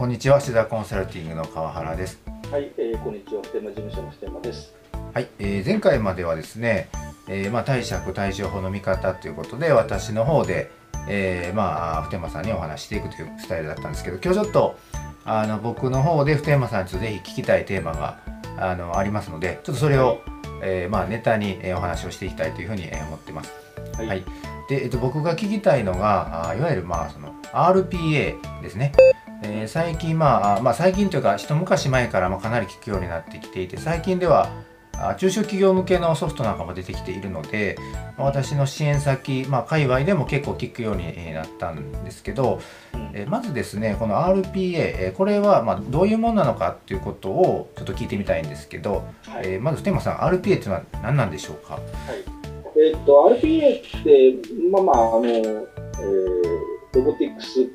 こんにちは、シダコンサルティングの川原です。はい、えー、こんにちは、普天間事務所の普天間です。はい、えー前回まではですね、えーまあ、貸借対処法の見方ということで、私の方で、えーまあ、普天間さんにお話ししていくというスタイルだったんですけど、今日ちょっと、あの、僕の方で普天間さんについてぜひ聞きたいテーマが、あの、ありますので、ちょっとそれを、えーまあ、ネタに、えーお話をしていきたいというふうに、えー思ってます。はい、はい、で、えっと、僕が聞きたいのがあいわゆる、まあ、その RPA ですね、えー最近、まああまあ、最近というか一昔前からまあかなり聞くようになってきていて最近ではあ中小企業向けのソフトなんかも出てきているのでまあ私の支援先、まあ、界隈でも結構聞くようにえーなったんですけど、うん。えーまずですねこの RPA、えーこれはまあどういうものなのかっていうことをちょっと聞いてみたいんですけど、はい、えーまず普天間さん RPA っていうのは何なんでしょうか？はい。えーっと、RPA って、まあまあ、あの、えー、ロボティクス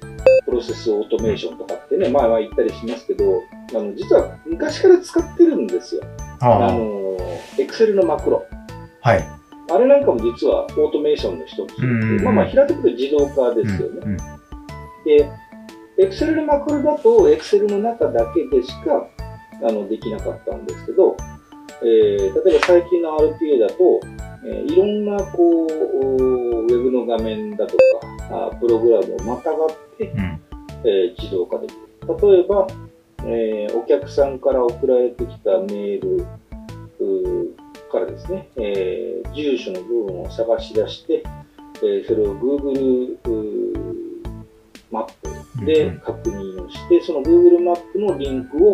プロセスオートメーションとかってね、まあまあ言ったりしますけど、あの、実は昔から使ってるんですよ。あはの、Excel のマクロ。はいあれなんかも実はオートメーションの一つまあまあ平たく言うと自動化ですよね。うんうんで、Excel のマクロだと Excel の中だけでしかあのできなかったんですけど、えー例えば最近の RPA だと、えーいろんなこうウェブの画面だとかあプログラムをまたがって、うんえー自動化できる。例えば、えーお客さんから送られてきたメールからですね、えー住所の部分を探し出して、えーそれを Google マップで確認をして、その Google マップのリンクを、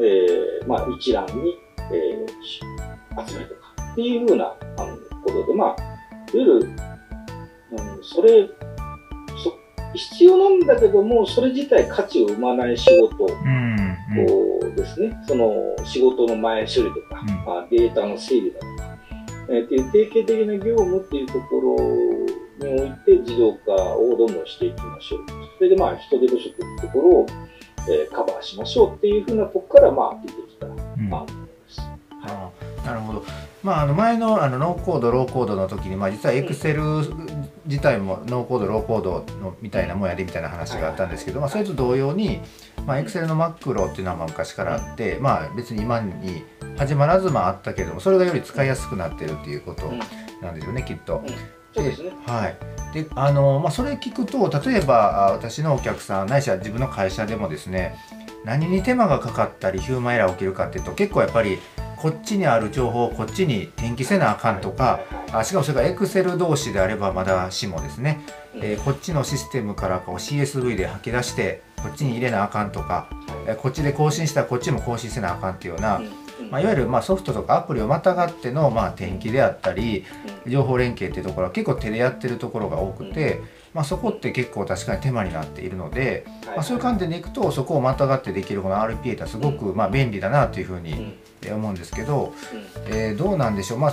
えーまあ、一覧に、え集めるとかっていうふうなあのことで、まあ、いわゆる、うん、それそ必要なんだけども、それ自体価値を生まない仕事。うんうん。ですね、その仕事の前処理とか、うん。まあ、データの整理だとか、えーっていう定型的な業務っていうところにおいて自動化をどんどんしていきましょう。それでまあ人手不足っていうところを、えーカバーしましょうっていうふうなとこからまあ出てきた、うん。なるほど。まあ、あの前のあのノーコード、ローコードの時に、まあ、実はエクセル自体もノーコード、ローコードのみたいなもんやでみたいな話があったんですけど、まあ、それと同様に、まあ、エクセルのマクロっていうのはまあ昔からあって、まあ、別に今に始まらずまああったけれども、それがより使いやすくなってるっていうことうんなんですよね、きっと。そうですね。はい。で、あの、まあ、それ聞くと、例えば、あ私のお客さん、ないしは自分の会社でもですね、何に手間がかかったり、ヒューマンエラー起きるかっていうと、結構やっぱり、こっちにある情報をこっちに転記せなあかんとか、あしかもそれがエクセル同士であればまだしもですね、うん。えーこっちのシステムからこう CSV で吐き出してこっちに入れなあかんとか、えーこっちで更新したらこっちも更新せなあかんっていうような、まあ、いわゆるまあソフトとかアプリをまたがってのまあ転記であったり情報連携っていうところは結構手でやってるところが多くて、まあ、そこって結構確かに手間になっているので、まあ、そういう観点でいくとそこをまたがってできるこの RPA ってすごくまあ便利だなというふうに思うんですけど、うん。えーどうなんでしょう、まあ、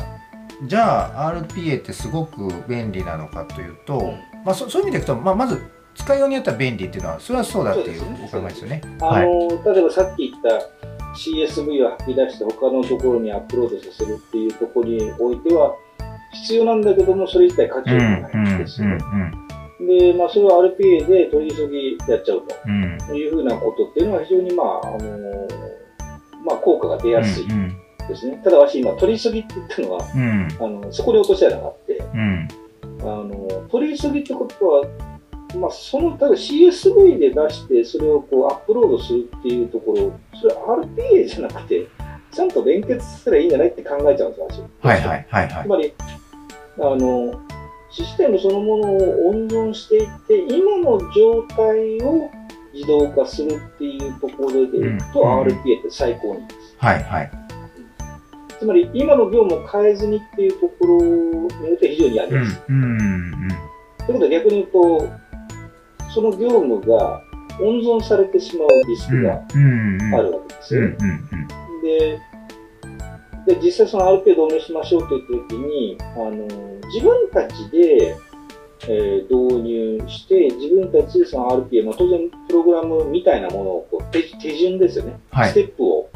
じゃあ RPA ってすごく便利なのかというと、うん。まあ、そそういう意味でいくと、まあ、まず使いようによっては便利っていうのはそれはそうだっていうお考えですよね。あはい。の例えばさっき言った CSV を吐き出して他のところにアップロードさせるっていうところにおいては必要なんだけどもそれ自体価値がないんですよ、うんで、まあ、それを RPA で取り急ぎやっちゃううんというふうなことっていうのは非常にまあ、あのまあ、効果が出やすいうんですね。ただ私今取り急ぎって言ったのはうんあのそこに落とし穴があってうんあの取り急ぎってことはまあ、その、ただ CSV で出して、それをこうアップロードするっていうところ、それは RPA じゃなくて、ちゃんと連結すればいいんじゃないって考えちゃうんですよ、私。はいはいはいはい。つまり、あの、システムそのものを温存していって、今の状態を自動化するっていうところでいくと、うん RPA って最高にです。はいはい。つまり、今の業務を変えずにっていうところによって非常にやりうんやすい。うんうんということで逆に言うと、その業務が温存されてしまうリスうんクがあるわけですよね。うんうんでで、実際その RPA 導入しましょうと言った時に、あの、自分たちで、えー導入して、自分たちでその RPA、まあ、当然プログラムみたいなものをこう手手順ですよね。はいステップを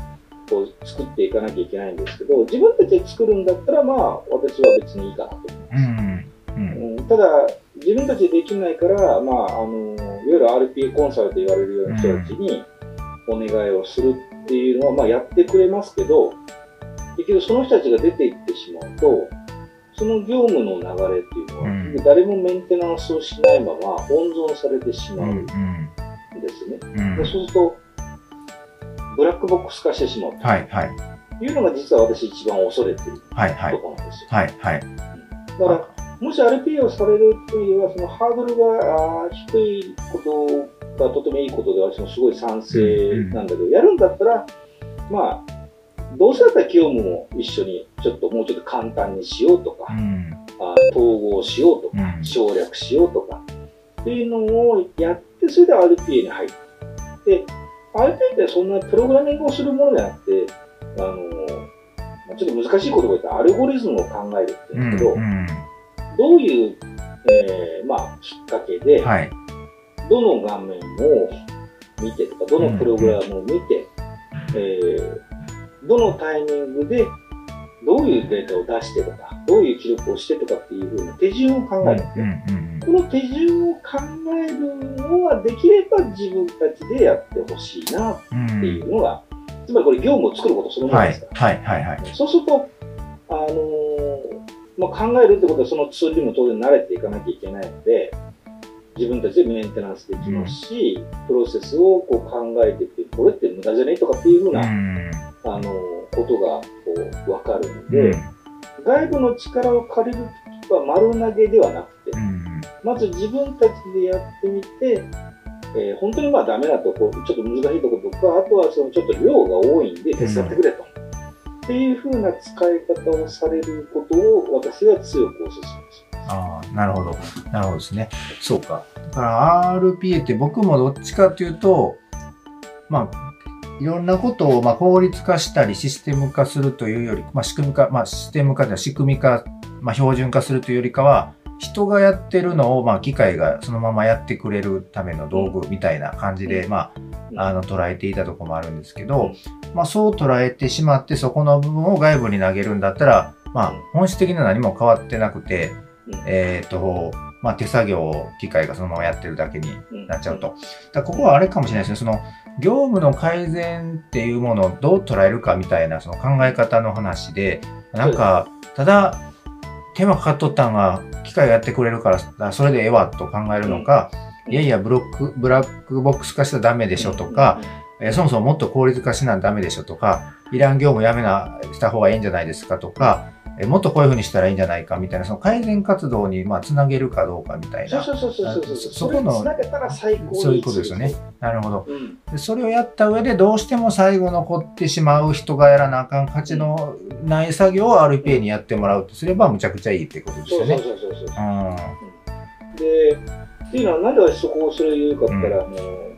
こう作っていかなきゃいけないんですけど、自分たちで作るんだったら、まあ、私は別にいいかなと思います。うんうんうんただ、自分たちでできないから、まあ、あのいわゆる RPA コンサルと言われるような人たちにお願いをするっていうのは、まあ、やってくれますけど結局その人たちが出ていってしまうとその業務の流れっていうのは、うん。誰もメンテナンスをしないまま温存されてしまううんん。ですね。うん。でそうするとブラックボックス化してしまう。はいはい。というのが実は私一番恐れてるところなんですよ。はいはい。だからもし RPA をされるというは、そのハードルが低いことがとてもいいことで、私もすごい賛成なんだけど、やるんだったら、まあ、どうせだったら業務も一緒にちょっともうちょっと簡単にしようとか、うん。あー統合しようとか、うん。省略しようとかっていうのをやって、それで RPA に入る。で、RPA ってそんなプログラミングをするものじゃなくて、あのまあちょっと難しい言葉で言ったらアルゴリズムを考えるってうん言うんだけど、うんどういう、えーまあ、きっかけで、はい。どの画面を見てとか、どのプログラムを見て、えーどのタイミングでどういうデータを出してとか、どういう記録をしてとかっていうふうな手順を考えるんですうんね。うんこの手順を考えるのはできれば自分たちでやってほしいなっうんていうのが、つまりこれ業務を作ることそのものはいですから。はいはいはいそうすると、あのーまあ、考えるってことはそのツールにも当然慣れていかなきゃいけないので、自分たちでメンテナンスできますし、プロセスをこう考えていって、これって無駄じゃねとかっていうふうな、うんあのーことがこう分かるのうで、ん。外部の力を借りるときは丸投げではなくて、うん。まず自分たちでやってみて、えー本当にまあダメなところ、ちょっと難しいところとか、あとはそのちょっと量が多いんで手伝ってくれと。っていうふうな使い方をされることを私は強くお勧めします。ああなるほど。なるほどですね。そうか。だから RPA って僕もどっちかっていうとまあいろんなことをまあ効率化したりシステム化するというより、まあ、仕組み化、まあ、システム化では仕組み化、まあ、標準化するというよりかは人がやってるのをまあ機械がそのままやってくれるための道具みたいな感じで、まあ、あの捉えていたところもあるんですけど、まあ、そう捉えてしまってそこの部分を外部に投げるんだったら、まあ、本質的には何も変わってなくて、うん。えっ、と、まあ、手作業を機械がそのままやってるだけにうんなっちゃうと。だここはあれかもしれないですね。その業務の改善っていうものをどう捉えるかみたいなその考え方の話で、なんか、ただ手間かかっとったんが機械がやってくれるからあそれでええわと考えるのか、うんいやいやブロック、ブラックボックス化したらダメでしょとか、、えーそもそももっと効率化しなダメでしょとか、いらん業務やめな、した方がいいんじゃないですかとか、えーもっとこういうふうにしたらいいんじゃないかみたいな、その改善活動にまあつなげるかどうかみたいな。そうそうそうそうそこのこの。つなげたら最高にそういうことですよね。なるほど。うん。でそれをやった上でどうしても最後残ってしまう人がやらなあかん価値のない作業を RPA にやってもらうとすればむちゃくちゃいいってことですそうそうよね。そうそうそう。うんで、っていうのは、なんで私そこをそれを言うかって言ったら、あの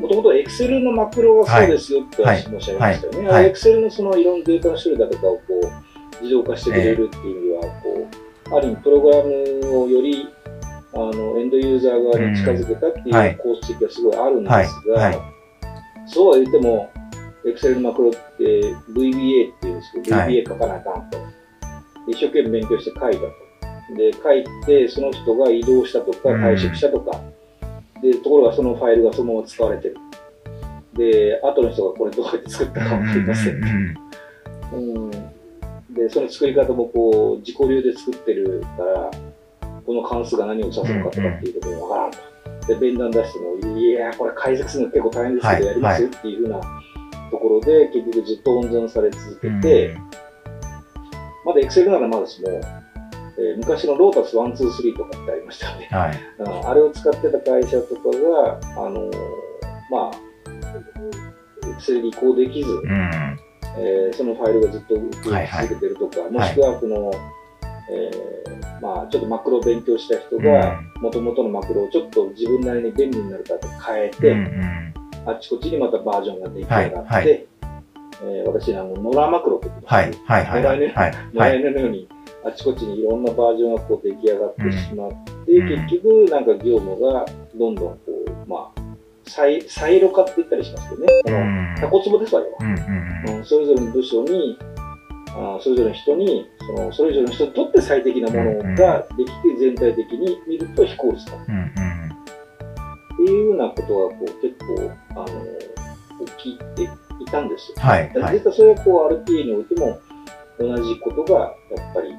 もともと Excel のマクロがそうですよって申し上げましたよね。はいはい Excel のそのいろんなデータの種類だとかをこう自動化してくれるっていう意味は、こう、ある意味プログラムをよりあのエンドユーザー側に近づけたっていいう功績がすごいあるんですが、はいはいそうは言っても、Excel のマクロって VBA っていうんですけど、はい VBA 書かなあかんと。一生懸命勉強して書いたと。で、書いて、その人が移動したとか、うん退職したとか、で、ところがそのファイルがそのまま使われてる。で、後の人がこれどうやって作ったかわかりません。うん。で、その作り方もこう、自己流で作ってるから、この関数が何を指すのかとかっていうこともわからんと。で、弁談出しても、いやー、これ解析するの結構大変ですけど、はいやりますよっていうふうなところで、結局ずっと温存され続けて、まだ Excel ならまだしも、えー昔のロータス123とかってありましたよね。はい。ああれを使ってた会社とかが、あのーまあ、Excel に移行できず、うん。えーそのファイルがずっと動き続けてるとか、もしくはこの、えーまあ、ちょっとマクロを勉強した人が、もともとのマクロをちょっと自分なりに便利になるかと変えて、うんうんあっちこっちにまたバージョンが出来上がって、はいはいえー私、あの、ノラマクロって言ってますはい。はい。はい。はい。はい。野のようにあちこちにいろんなバージョンがこう出来上がってしまって、うん結局なんか業務がどんどんこう、まあ、サイサイロ化って言ったりしますけどね。このうんタコツボですわよ。うんそれぞれの部署に、あそれぞれの人にそのそれぞれの人にとって最適なものができて全体的に見ると非効率だうんうんっていうようなことがこう結構あの起きていたんですよ。はいはい実はそれはこう RPA においても同じことがやっぱり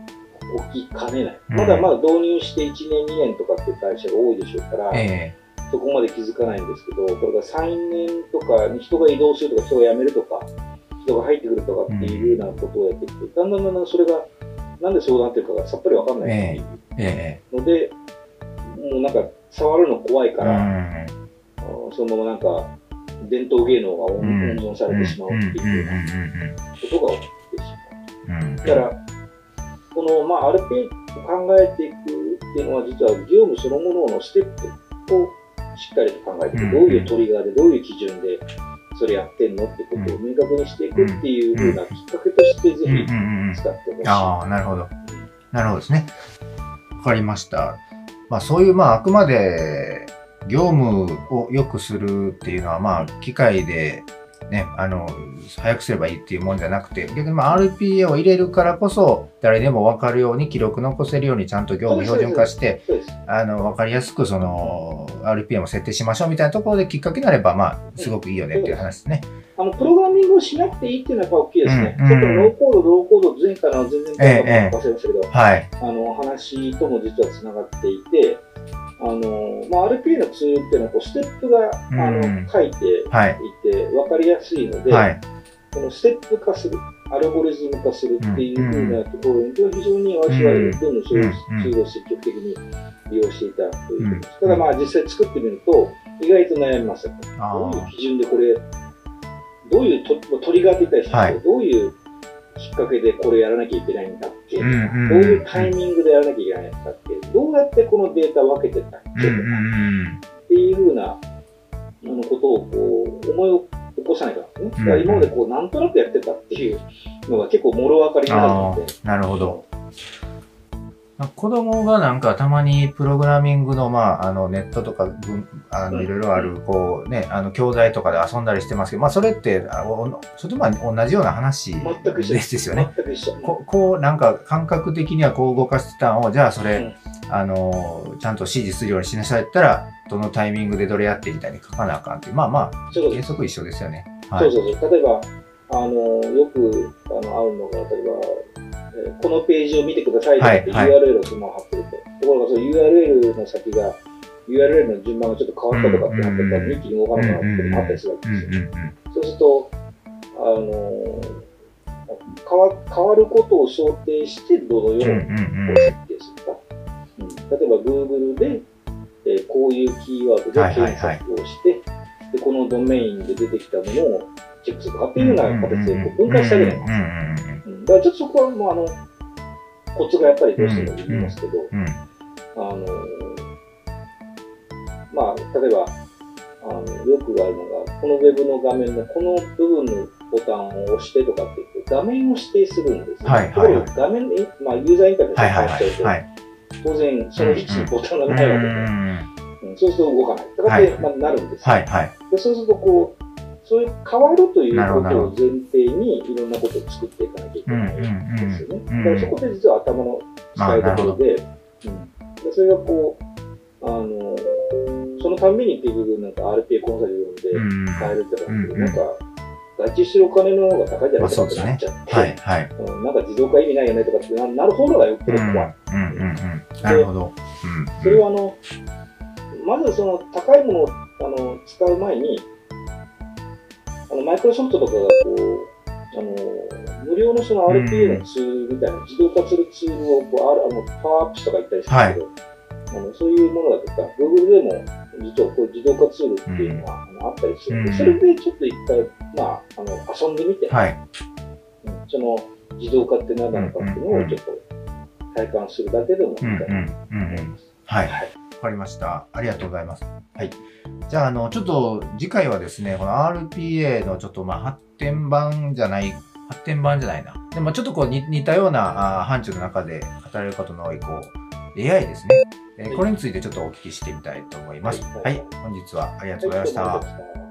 起きかねない。うんまだまだ導入して1年2年とかっていう会社が多いでしょうから、えそこまで気づかないんですけど、これが3年とかに人が移動するとか人が辞めるとか、人が入ってくるとかっていうようなことをやってきて、だんだんだんだんそれがなんでそうなってるかがさっぱりわかんないっていので、もうなんか触るの怖いかえら、そのままなんか伝統芸能が温存されてしまうっていうようなことが起きてしまう。だから、この、まあ、RPA を考えていくっていうのは、実は業務そのもののステップをしっかりと考えてどういうトリガーで、どういう基準でそれやってんのってことを明確にしていくっていうふうなきっかけとして、ぜひ使ってほしい。ああ、なるほど。なるほどですね。わかりました。まあそういう、まああくまで業務を良くするっていうのは、まあ機械でね、あの、早くすればいいっていうもんじゃなくて、逆にまあ RPA を入れるからこそ、誰でも分かるように記録残せるようにちゃんと業務標準化して。あの、分かりやすくその RPA も設定しましょうみたいなところできっかけになれば、まあすごくいいよねっていう話ですね。あの、プログラミングをしなくていいっていうのはやっぱ大きいですね。うんちょっとノーコード、ローコード、前回の全然ええ忘れましたけど、はい。あの話とも実はつながっていて、あのまあ、RPA のツールっていうのはこうステップが、あうんの書いてはい。いて分かりやすいので、はい。このステップ化する、アルゴリズム化するっていうふうなところに、非常に私はうんどんどんそういううんツールを積極的に利用していたということです。うんただまあ実際作ってみると、意外と悩みますよ。あどういうー基準でこれ、どういうトトリガーって言ったりしますけど、どういうきっかけでこれやらなきゃいけないんだっけ、うんうんどういうタイミングでやらなきゃいけないんだっけどうやってこのデータを分けてたっけ、うんうんうん。っていうふうなあのことをこう思い起こさないからね。だから今までこうなんとなくやってたっていうのが結構もろ分かりになるので。なるほど。子供がなんかたまにプログラミングの、まあ、あのネットとか文あのうんいろいろあるこうねあの教材とかで遊んだりしてますけど、まあ、それってあおそれとまあ同じような話ですですよね。全く一緒。ここうなんか感覚的にはこう動かしてたのをじゃあそれ、うんあのちゃんと指示するようにしなさいったらどのタイミングでどれやってみたいに書かなあかんっていうまあまあ原則一緒ですよね。はい。そうそうそう。例えば、あの、よくあの会うのが、例えば、えーこのページを見てくださいってはい URL をそのまま貼ってると。ところが、その URL の先が、URL の順番がちょっと変わったとかってなってたら、一気に動かなくなってもあったりするわけですよ。うんそうすると、あの変わ変わることを想定して、どのように設定するか。うん、例えば Google で、えーこういうキーワードではいはい検索をして、でこのドメインで出てきたものをチェックするとかっていうような形でこう分解してあげない。うんうんうんうん。だからちょっとそこはもうあのコツがやっぱりどうしてもいりますけど、あのまあ、例えばあのよくあるのが、このウェブの画面のこの部分のボタンを押してとかって言って、画面を指定するんですね。はいはいはい。画面で、まあ、ユーザーインターフェーを変えちゃうと。当然その位置にボタンがないわけで、うんうんそうすると動かない。だから、はいまあ、なるんですよ、はいはい。で。そうするとこう、そういう変わるということを前提にいろんなことを作っていかなきゃいけないんですよね。うんうんうんだからそこで実は頭の使いどころで、うん、でそれがこう、あの、そのたんびに結局なんか RPA コンサル読んで変えるって感じで、うんうんなんか、合致してるお金の方が高いんじゃないかってまあそうですねなっちゃって、はいはい。うんなんか自動化意味ないよねとかってななる方がよっぽどうい。うんうんうん。なるほど。うんそれはあの、まずその高いものをあの使う前に、あのマイクロソフトとかがこう、あの無料のその RPA のツールみたいな、自動化するツールをこうあるあのパワーアップとか言ったりするけど、あのそういうものだとか、Google でも実はこう自動化ツールっていうのは、あったりするので、うんそれでちょっと一回、まあ、あの遊んでみて、はい。うんその自動化って何なのかっていうのをちょっと体感するだけでもいいかなと思います。はい。はいわかりました。ありがとうございます。はい。じゃあ、あの、ちょっと次回はですね、この RPA のちょっとまあ発展版じゃない、発展版じゃないな。でもちょっとこう似似たようなあ範疇の中で語られることの多い、こう、AI ですね。えーこれについてちょっとお聞きしてみたいと思います。ははいい。本日はありがとうございました